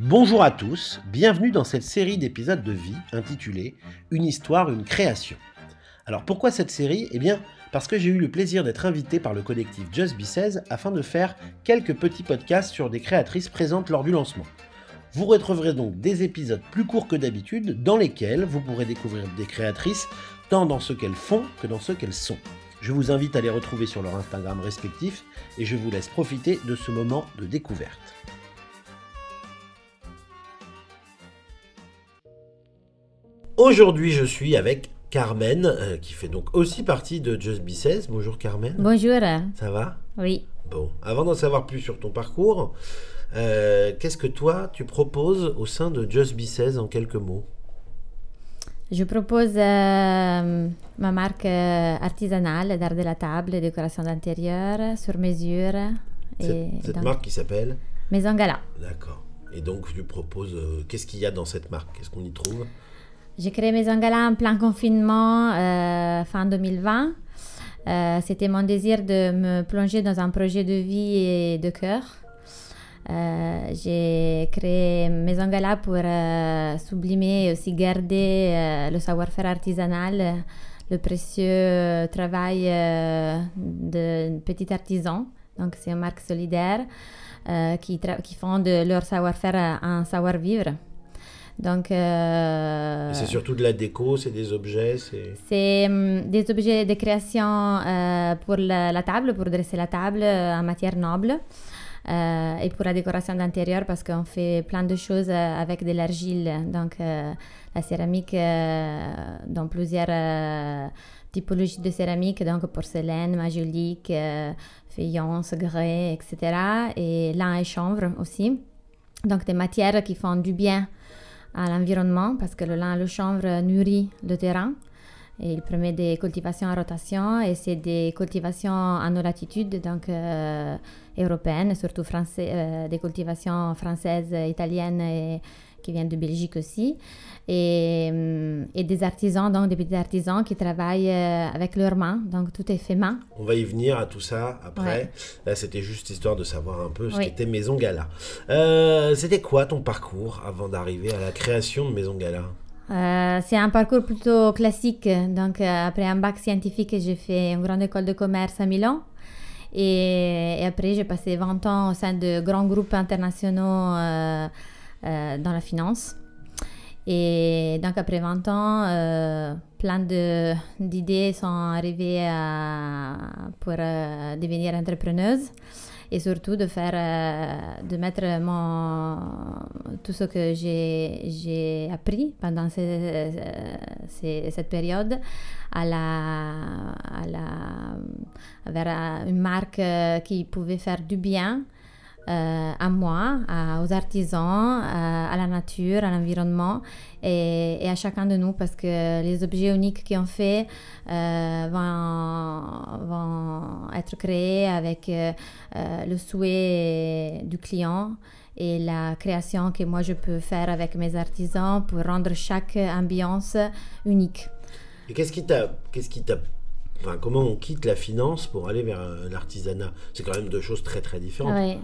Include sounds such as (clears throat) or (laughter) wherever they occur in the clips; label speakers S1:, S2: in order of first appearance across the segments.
S1: Bonjour à tous, bienvenue dans cette série d'épisodes de vie intitulée Une histoire, une création. Alors pourquoi cette série? Eh bien parce que j'ai eu le plaisir d'être invité par le collectif Just Be 16 afin de faire quelques petits podcasts sur des créatrices présentes lors du lancement. Vous retrouverez donc des épisodes plus courts que d'habitude dans lesquels vous pourrez découvrir des créatrices tant dans ce qu'elles font que dans ce qu'elles sont. Je vous invite à les retrouver sur leur Instagram respectif et je vous laisse profiter de ce moment de découverte. Aujourd'hui, je suis avec Carmen, euh, qui fait donc aussi partie de Just Be 16. Bonjour Carmen.
S2: Bonjour.
S1: Ça va?
S2: Oui.
S1: Bon, avant d'en savoir plus sur ton parcours, euh, qu'est-ce que toi tu proposes au sein de Just Be 16 en quelques mots?
S2: Je propose euh, ma marque artisanale d'art de la table décoration d'intérieur sur mesure.
S1: Cette,
S2: Et
S1: cette
S2: donc,
S1: marque qui s'appelle
S2: Maison Gala.
S1: D'accord. Et donc tu proposes, euh, qu'est-ce qu'il y a dans cette marque? Qu'est-ce qu'on y trouve?
S2: J'ai créé Maison Gala en plein confinement euh, fin 2020. Euh, C'était mon désir de me plonger dans un projet de vie et de cœur. Euh, J'ai créé Maison Gala pour sublimer et aussi garder le savoir-faire artisanal, le précieux travail de petits artisans. Donc, c'est une marque solidaire qui, qui font de leur savoir-faire un savoir-vivre. Donc, euh,
S1: C'est surtout de la déco, c'est des objets, c'est...
S2: c'est hum, des objets de création euh, pour la, la table, pour dresser la table euh, en matière noble. et pour la décoration d'intérieur parce qu'on fait plein de choses avec de l'argile. Donc la céramique dans plusieurs typologies de céramique, donc porcelaine, majolique, faïence, grès, etc. Et lin et chanvre aussi. Donc des matières qui font du bien à l'environnement parce que le lin le chanvre nourrit le terrain. Et il permet des cultivations en rotation et c'est des cultivations en haute latitude, donc euh, européennes, surtout français, euh, des cultivations françaises, italiennes et qui viennent de Belgique aussi. Et, hum, et des artisans, donc des petits artisans qui travaillent euh, avec leurs mains, donc tout est fait main.
S1: On va y venir à tout ça après.
S2: Ouais.
S1: Là, c'était juste histoire de savoir un peu ce
S2: Oui.
S1: qu'était Maison Gala. Euh, c'était quoi ton parcours avant d'arriver à la création de Maison Gala?
S2: Euh, c'est un parcours plutôt classique. Donc, euh, après un bac scientifique, j'ai fait une grande école de commerce à Milan. Et, et après, j'ai passé 20 ans au sein de grands groupes internationaux euh, dans la finance. Et donc, après 20 ans, euh, plein d'idées sont arrivées à- pour euh, devenir entrepreneuse et surtout de faire euh, de mettre mon tout ce que j'ai appris pendant ce- euh, ces- cette période à la, à la vers euh, une marque euh, qui pouvait faire du bien euh, à moi, aux artisans, à, à la nature, à l'environnement et, à chacun de nous parce que les objets uniques qu'on fait euh, vont, vont être créés avec euh, euh, le souhait du client et la création que moi je peux faire avec mes artisans pour rendre chaque ambiance unique.
S1: Et qu'est-ce qui t'a, qu'est-ce comment on quitte la finance pour aller vers l'artisanat C'est quand même deux choses très très différentes.
S2: Oui,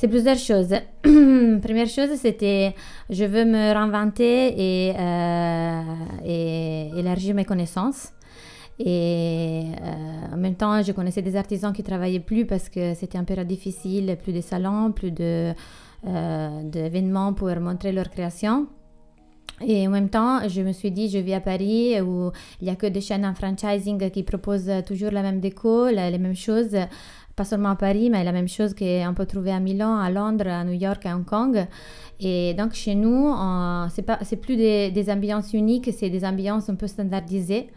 S2: c'est plusieurs choses. (clears throat) Première chose, c'était je veux me réinventer et, euh, élargir mes connaissances. Et euh, en même temps, je connaissais des artisans qui travaillaient plus parce que c'était un période difficile, plus de salons, plus euh, d'événements pour montrer leur création. Et en même temps, je me suis dit, je vis à Paris où il n'y a que des chaînes en franchising qui proposent toujours la même déco, les mêmes choses, pas seulement à Paris, mais la même chose qu'on peut trouver à Milan, à Londres, à New York, à Hong Kong. Et donc chez nous, c'est plus des, ambiances uniques, c'est des ambiances un peu standardisées,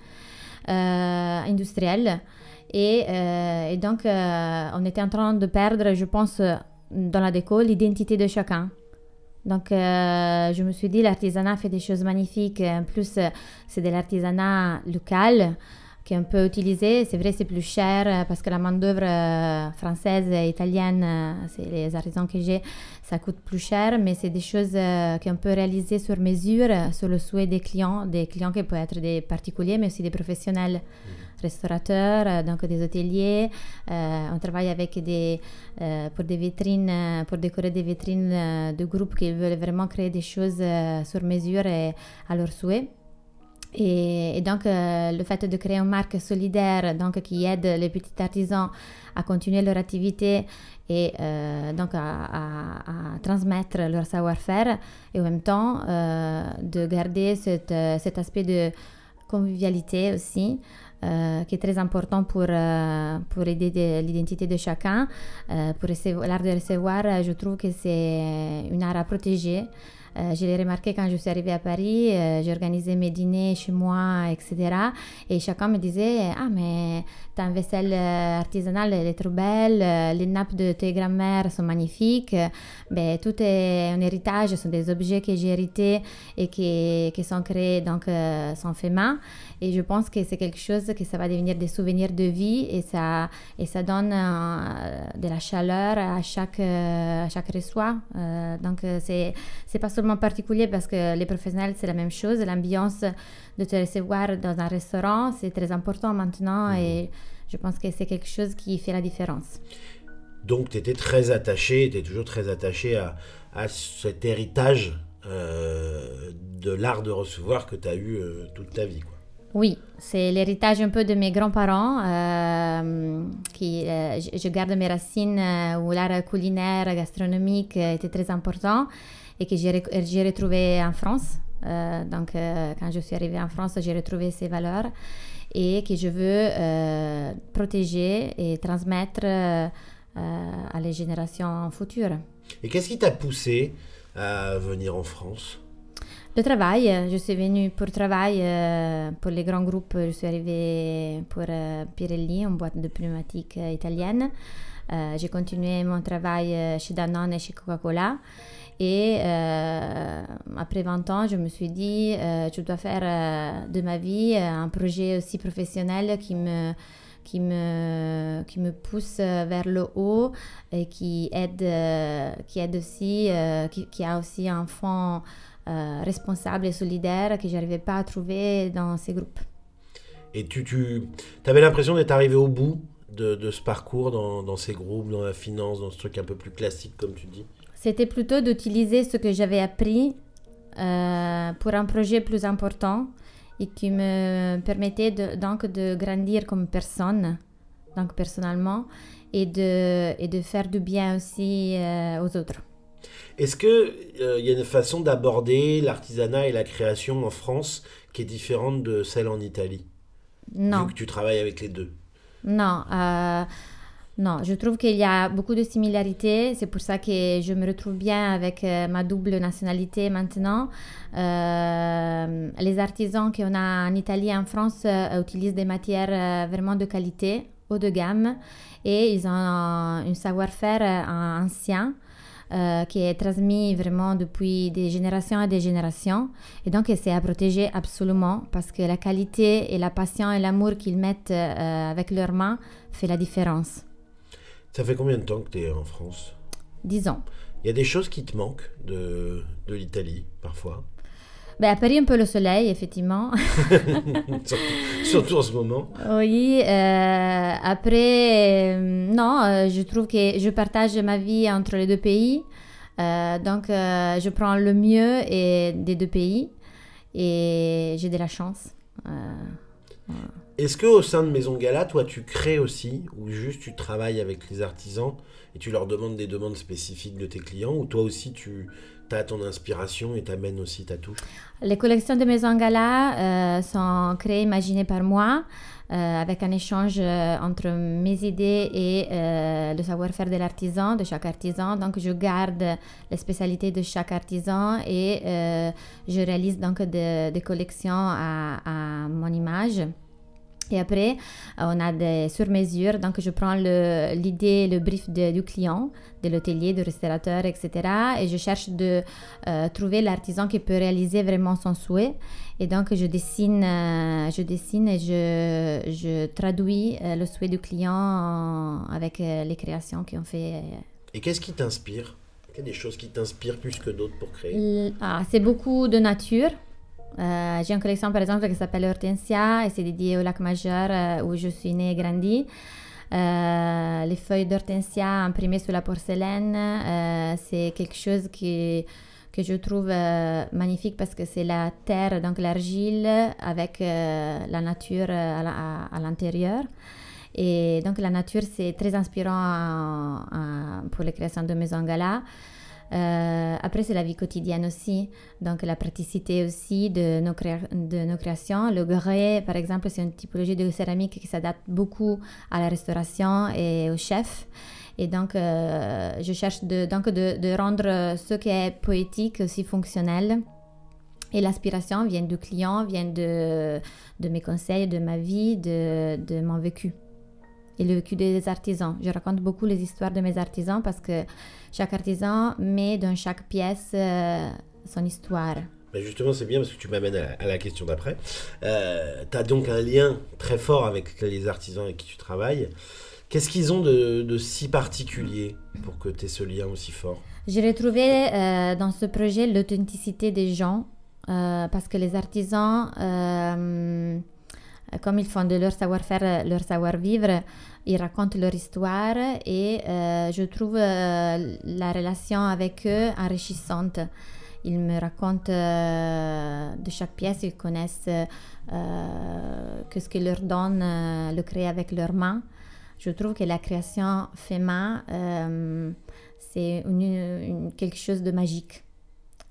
S2: euh, industrielles. Et, euh, donc, euh, on était en train de perdre, je pense, dans la déco, l'identité de chacun. Donc, euh, je me suis dit, l'artisanat fait des choses magnifiques. En plus, euh, c'est de l'artisanat local, qu'on peut utiliser. C'est vrai, c'est plus cher euh, parce que la main-d'œuvre euh, française et italienne, euh, c'est les artisans que j'ai, ça coûte plus cher, mais c'est des choses qu'on peut réaliser sur mesure, sur le souhait des clients, des clients qui peuvent être des particuliers, mais aussi des professionnels. Mmh. restaurateurs, donc des hôteliers. on travaille avec des, pour des vitrines, pour décorer des vitrines de groupes qui veulent vraiment créer des choses sur mesure et à leur souhait. Et, donc, euh, le fait de créer une marque solidaire donc, qui aide les petits artisans à continuer leur activité et euh, donc à, transmettre leur savoir-faire et en même temps euh, de garder cet aspect de convivialité aussi. qui est très important pour, pour aider l'identité de chacun. pour l'art de recevoir, je trouve que c'est une art à protéger. Euh, je l'ai remarqué quand je suis arrivée à Paris, euh, j'organisais mes dîners chez moi, etc. Et chacun me disait Ah, mais ta vaisselle euh, artisanale, elle est trop belle, les nappes de tes grand-mères sont magnifiques. Ben, tout est un héritage, ce sont des objets que j'ai hérités et qui, qui sont créés, donc, sont faits main. Et je pense que c'est quelque chose que ça va devenir des souvenirs de vie et ça, et ça donne de la chaleur à chaque, chaque reçoit. donc, c'est, c'est pas seulement particulier parce que les professionnels, c'est la même chose. L'ambiance de te recevoir dans un restaurant, c'est très important maintenant mhm. et je pense que c'est quelque chose qui fait la différence.
S1: Donc, tu étais très attaché, tu es toujours très attaché à, à cet héritage euh, de l'art de recevoir que tu as eu euh, toute ta vie. Quoi.
S2: Oui, c'est l'héritage un peu de mes grands-parents. Euh, qui, je garde mes racines où l'art culinaire, gastronomique était très important et que j'ai retrouvé en France. Euh, donc, euh, quand je suis arrivée en France, j'ai retrouvé ces valeurs et que je veux euh, protéger et transmettre à les générations futures.
S1: Et qu'est-ce qui t'a poussé à venir en France?
S2: Le travail, je suis venue pour travail, pour les grands groupes, je suis arrivée pour Pirelli, une boîte de pneumatiques italienne. j'ai continué mon travail chez Danone et chez Coca-Cola. Et euh, après 20 ans, je me suis dit, euh, je dois faire euh, de ma vie un projet aussi professionnel qui me, qui me, qui me pousse vers le haut et qui aide, qui aide aussi, qui, a aussi un fond responsable et solidaire que je n'arrivais pas à trouver dans ces groupes.
S1: Et tu, tu avais l'impression d'être arrivé au bout de, de ce parcours dans, dans, ces groupes, dans la finance, dans ce truc un peu plus classique, comme tu dis?
S2: C'était plutôt d'utiliser ce que j'avais appris euh, pour un projet plus important et qui me permettait de, donc de grandir comme personne, donc personnellement, et de, et de faire du bien aussi euh, aux autres.
S1: Est-ce qu'il euh, il y a une façon d'aborder l'artisanat et la création en France qui est différente de celle en Italie?
S2: Non.
S1: Vu que tu travailles avec les deux
S2: Non. Non, je trouve qu'il y a beaucoup de similarités. C'est pour ça que je me retrouve bien avec euh, ma double nationalité maintenant. Euh, les artisans qu'on a en Italie et en France euh, utilisent des matières vraiment de qualité, haut de gamme, et ils ont un savoir-faire ancien. qui est transmis vraiment depuis des générations et des générations. Et donc, c'est à protéger absolument parce que la qualité et la passion et l'amour qu'ils mettent avec leurs mains fait la différence.
S1: Ça fait combien de temps que tu es en France?
S2: 10 ans.
S1: Il y a des choses qui te manquent de, de l'Italie, parfois?
S2: Ben, à Paris, un peu le soleil, effectivement. (laughs)
S1: surtout, en ce moment.
S2: Oui. Euh, après, euh, non, euh, je trouve que je partage ma vie entre les deux pays. donc, je prends le mieux et des deux pays. Et j'ai de la chance.
S1: Est-ce qu'au sein de Maison Gala, toi, tu crées aussi, ou juste tu travailles avec les artisans et tu leur demandes des demandes spécifiques de tes clients, ou toi aussi tu as ton inspiration et t'amènes aussi ta touche?
S2: Les collections de Maison Gala euh, sont créées, imaginées par moi, avec un échange euh, entre mes idées et le savoir-faire de l'artisan, de chaque artisan. Donc, je garde les spécialités de chaque artisan et je réalise donc des collections à mon image. Et après, on a des sur-mesures. Donc, je prends l'idée, le, brief du client, de l'hôtelier, du restaurateur, etc. Et je cherche de euh, trouver l'artisan qui peut réaliser vraiment son souhait. Et donc, je dessine, euh, je dessine et je, je traduis euh, le souhait du client avec les créations qu'on fait.
S1: Et qu'est-ce qui t'inspire? Quelles sont des choses qui t'inspirent plus que d'autres pour créer?
S2: Ah, C'est beaucoup de nature. Euh, j'ai une collection par exemple qui s'appelle Hortensia et c'est dédié au lac majeur euh, où je suis née et grandie. Euh, les feuilles d'hortensia imprimées sur la porcelaine, c'est quelque chose qui, que je trouve magnifique parce que c'est la terre, donc l'argile avec la nature à, l'intérieur. Et donc la nature, c'est très inspirant pour les créations de maisons gala. Euh, après, c'est la vie quotidienne aussi, donc la praticité aussi de nos, créations. Le grès, par exemple, c'est une typologie de céramique qui s'adapte beaucoup à la restauration et au chef. Et donc, euh, je cherche de, donc de, rendre ce qui est poétique aussi fonctionnel. Et l'aspiration vient du client, vient de, mes conseils, de ma vie, de mon vécu et le vécu des artisans. Je raconte beaucoup les histoires de mes artisans parce que chaque artisan met dans chaque pièce euh, son histoire.
S1: Mais justement, c'est bien parce que tu m'amènes à, la question d'après. Euh, tu as donc un lien très fort avec les artisans avec qui tu travailles. Qu'est-ce qu'ils ont de, si particulier pour que tu aies ce lien aussi fort?
S2: J'ai retrouvé euh, dans ce projet l'authenticité des gens parce que les artisans comme ils font de leur savoir-faire leur savoir-vivre, ils racontent leur histoire et euh, je trouve euh, la relation avec eux enrichissante. Ils me racontent euh, de chaque pièce, ils connaissent que ce que leur donne le créer avec leurs mains. Je trouve que la création fait main, c'est quelque chose de magique.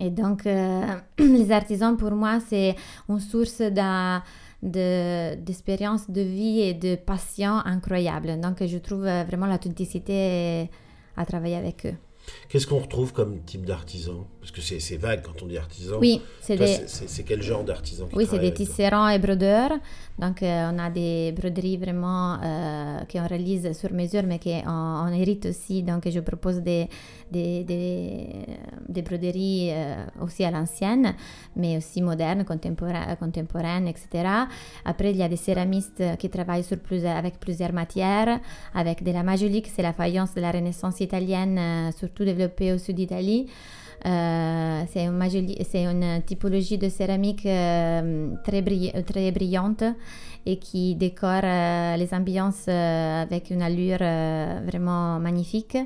S2: Et donc, (clears throat) les artisans, pour moi, c'est une source d'un d'expérience de, vie et de passion incroyable. Donc, je trouve euh, vraiment l'authenticité à travailler avec eux.
S1: Qu'est-ce qu'on retrouve comme type d'artisan Parce que c'est vague quand on dit artisan.
S2: Oui,
S1: c'est des... C'est quel genre d'artisan
S2: Oui, c'est des tisserands et brodeurs. Donc, euh, on a des broderies vraiment euh, qu'on réalise sur mesure, mais qu'on hérite aussi. Donc, je propose des, des, des, broderies euh, aussi à l'ancienne, mais aussi modernes, contemporaines, etc. Après, il y a des céramistes qui travaillent sur avec plusieurs matières, avec de la majolique, c'est la faïence de la Renaissance italienne, surtout développée au sud d'Italie. Euh, c'est une, typologie de céramique euh, très, brillante et qui décore euh, les ambiances avec une allure vraiment magnifique.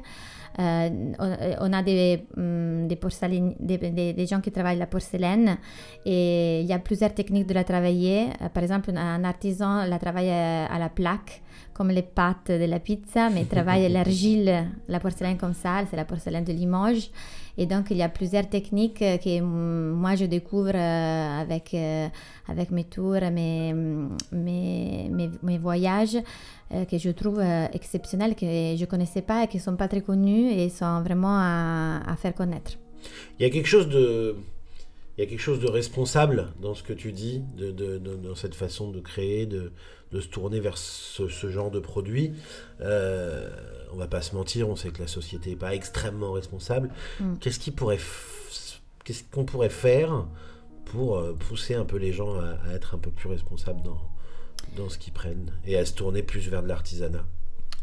S2: on a des, mm, des, des, gens qui travaillent la porcelaine et il y a plusieurs techniques de la travailler. par exemple, un artisan la travaille à la plaque comme les pâtes de la pizza, mais (laughs) travaille l'argile, la porcelaine comme ça, c'est la porcelaine de Limoges. Et donc, il y a plusieurs techniques que moi, je découvre euh, avec, euh, avec mes tours, mes, mes, mes, voyages, euh, que je trouve exceptionnels, que je ne connaissais pas et qui ne sont pas très connus et sont vraiment à, à faire connaître.
S1: Il y a quelque chose de il y a quelque chose de responsable dans ce que tu dis, de, de, dans cette façon de créer, de, de se tourner vers ce, ce genre de produit. Euh, on va pas se mentir, on sait que la société n'est pas extrêmement responsable. Mm. Qu'est-ce qui pourrait, qu'est-ce qu'on pourrait faire pour euh, pousser un peu les gens à, à être un peu plus responsables dans, dans ce qu'ils prennent et à se tourner plus vers de l'artisanat?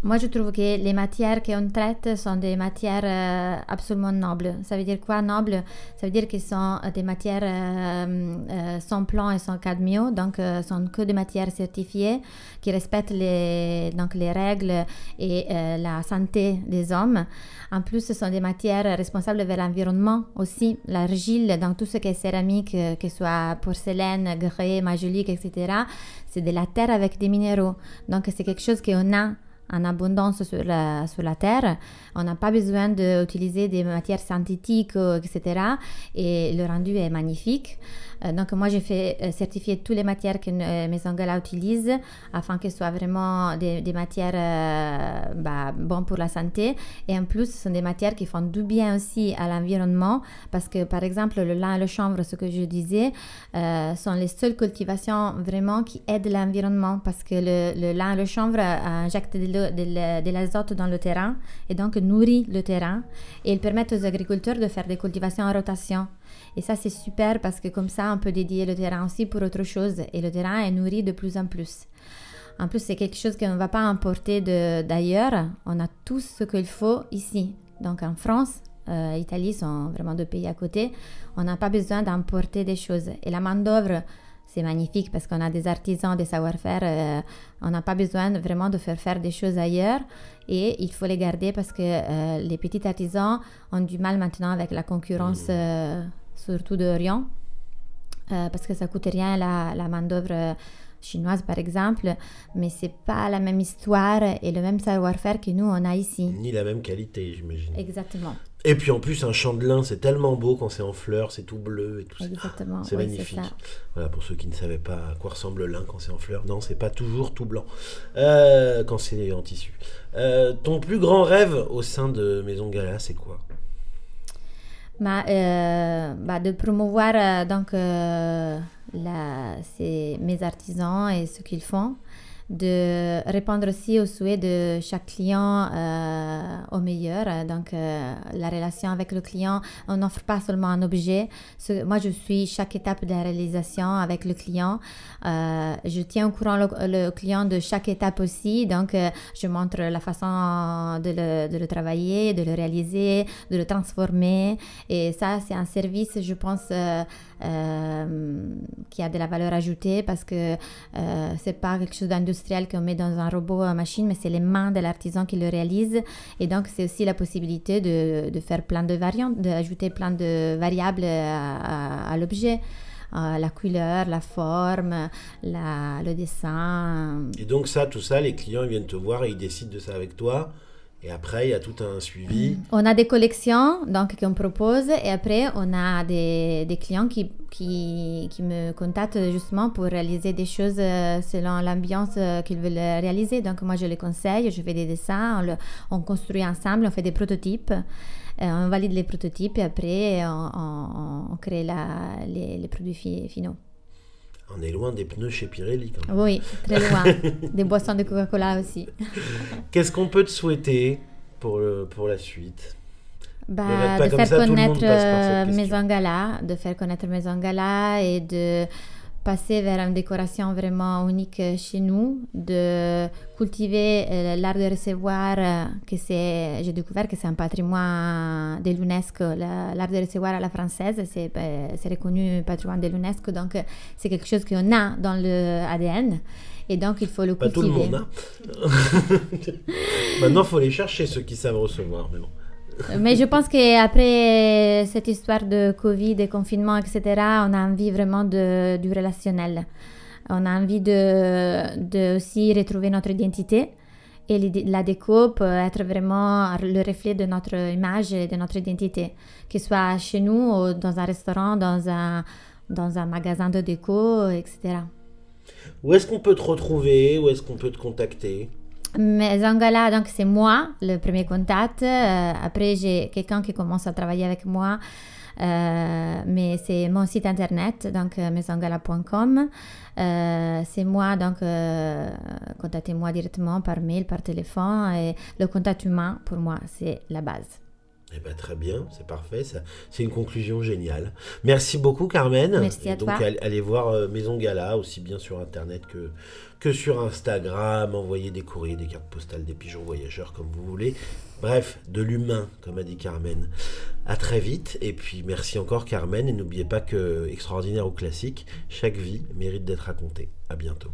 S2: Moi, je trouve que les matières qu'on traite sont des matières euh, absolument nobles. Ça veut dire quoi noble Ça veut dire que sont des matières euh, euh, sans plomb et sans cadmio, donc euh, sont que des matières certifiées qui respectent les, donc les règles et la santé des hommes. En plus, ce sont des matières responsables vers l'environnement aussi. L'argile, dans tout ce qui est céramique, que ce soit porcelaine, grès, majolique, etc., c'est de la terre avec des minéraux. Donc, c'est quelque chose qu'on a en abondance sur la, sur la Terre. On n'a pas besoin d'utiliser des matières synthétiques, etc. Et le rendu est magnifique. Euh, donc moi, j'ai fait euh, certifier toutes les matières que euh, Maison Gala utilise afin qu'elles soient vraiment des, des matières euh, bah, bonnes pour la santé. Et en plus, ce sont des matières qui font du bien aussi à l'environnement parce que, par exemple, le lin et le chanvre, ce que je disais, euh, sont les seules cultivations vraiment qui aident l'environnement parce que le, le lin et le chanvre euh, injectent de l'eau- de la- de l'azote dans le terrain et donc nourrit le terrain et ils permettent aux agriculteurs de faire des cultivations en rotation. Et ça, c'est super parce que comme ça, on peut dédier le terrain aussi pour autre chose et le terrain est nourri de plus en plus. En plus, c'est quelque chose qu'on ne va pas importer d'ailleurs. On a tout ce qu'il faut ici. Donc en France, euh, Italie sont vraiment deux pays à côté. On n'a pas besoin d'importer des choses. Et la main-d'œuvre, c'est magnifique parce qu'on a des artisans, des savoir-faire. euh, on n'a pas besoin vraiment de faire faire des choses ailleurs. Et il faut les garder parce que euh, les petits artisans ont du mal maintenant avec la concurrence, euh, surtout d'Orient. Euh, parce que ça coûte rien la, la main-d'œuvre chinoise, par exemple. Mais c'est pas la même histoire et le même savoir-faire que nous, on a ici.
S1: Ni la même qualité, j'imagine.
S2: Exactement.
S1: Et puis en plus, un champ de lin, c'est tellement beau quand c'est en fleurs, c'est tout bleu et tout ça.
S2: Exactement.
S1: C'est
S2: oui,
S1: magnifique. Voilà, pour ceux qui ne savaient pas à quoi ressemble le lin quand c'est en fleurs. Non, c'est pas toujours tout blanc euh, quand c'est en tissu. Euh, ton plus grand rêve au sein de Maison Gala, c'est quoi?
S2: Ma- euh, bah, de promouvoir donc la- mes artisans et ce qu'ils font, de répondre aussi aux souhaits de chaque client euh, au meilleur. Donc euh, la relation avec le client, on n'offre pas seulement un objet. Moi, je suis chaque étape de la réalisation avec le client. Euh, je tiens au courant le, client de chaque étape aussi. Donc euh, je montre la façon de le, de le travailler, de le réaliser, de le transformer. Et ça, c'est un service, je pense, euh, euh, qui a de la valeur ajoutée parce que euh, c'est pas quelque chose d'industriel qu'on met dans un robot à machine, mais c'est les mains de l'artisan qui le réalise. Et donc, c'est aussi la possibilité de, de faire plein de variantes, d'ajouter plein de variables à, à- l'objet. Euh, la couleur, la forme, le dessin.
S1: Et donc ça, tout ça, les clients viennent te voir et ils décident de ça avec toi. Et après, il y a tout un suivi.
S2: On a des collections donc qu'on propose et après on a des, des clients qui, qui, qui me contactent justement pour réaliser des choses euh, selon l'ambiance euh, qu'ils veulent réaliser. Donc moi je les conseille, je fais des dessins, on, construit ensemble, on fait des prototypes, euh, on valide les prototypes et après on, on- on crée la- les, les produits fi- finaux.
S1: On est loin des pneus chez Pirelli. Quand même.
S2: Oui, très loin. (laughs) des boissons de Coca-Cola aussi.
S1: Qu'est-ce qu'on peut te souhaiter pour, le- pour la suite?
S2: Bah, de faire
S1: ça,
S2: connaître euh. Maison Gala, de faire connaître Maison Gala et de passer vers une décoration vraiment unique chez nous, de cultiver euh, l'art de recevoir, euh, que c'est, j'ai découvert que c'est un patrimoine de l'UNESCO, la- l'art de recevoir à la française, c'est, euh, c'est reconnu patrimoine de l'UNESCO, donc c'est quelque chose qu'on a dans le ADN. Et donc, il faut le
S1: Pas tout le
S2: cultiver.
S1: monde. Hein (laughs) Maintenant, il faut les chercher, ceux qui savent recevoir. Mais bon.
S2: Mais je pense qu'après cette histoire de Covid, de confinement, etc., on a envie vraiment de, du relationnel. On a envie de, de aussi retrouver notre identité. Et la déco peut être vraiment le reflet de notre image et de notre identité. Que ce soit chez nous, ou dans un restaurant, dans un, dans un magasin de déco, etc.
S1: Où est-ce qu'on peut te retrouver? Où est-ce qu'on peut te contacter?
S2: Mais Zangala, donc c'est moi, le premier contact. Euh, après, j'ai quelqu'un qui commence à travailler avec moi. Euh, mais c'est mon site internet, donc euh, mesangala.com. Euh, c'est moi, donc contactez-moi directement par mail, par téléphone. Et le contact humain, pour moi, c'est la base.
S1: Eh ben, très bien, c'est parfait. ça- C'est une conclusion géniale. Merci beaucoup, Carmen.
S2: Merci à
S1: donc,
S2: toi.
S1: all- allez voir euh, Maison Gala, aussi bien sur Internet que, que sur Instagram. Envoyez des courriers, des cartes postales, des pigeons voyageurs, comme vous voulez. Bref, de l'humain, comme a dit Carmen. À très vite. Et puis, merci encore, Carmen. Et n'oubliez pas que, extraordinaire ou classique, chaque vie mérite d'être racontée. À bientôt.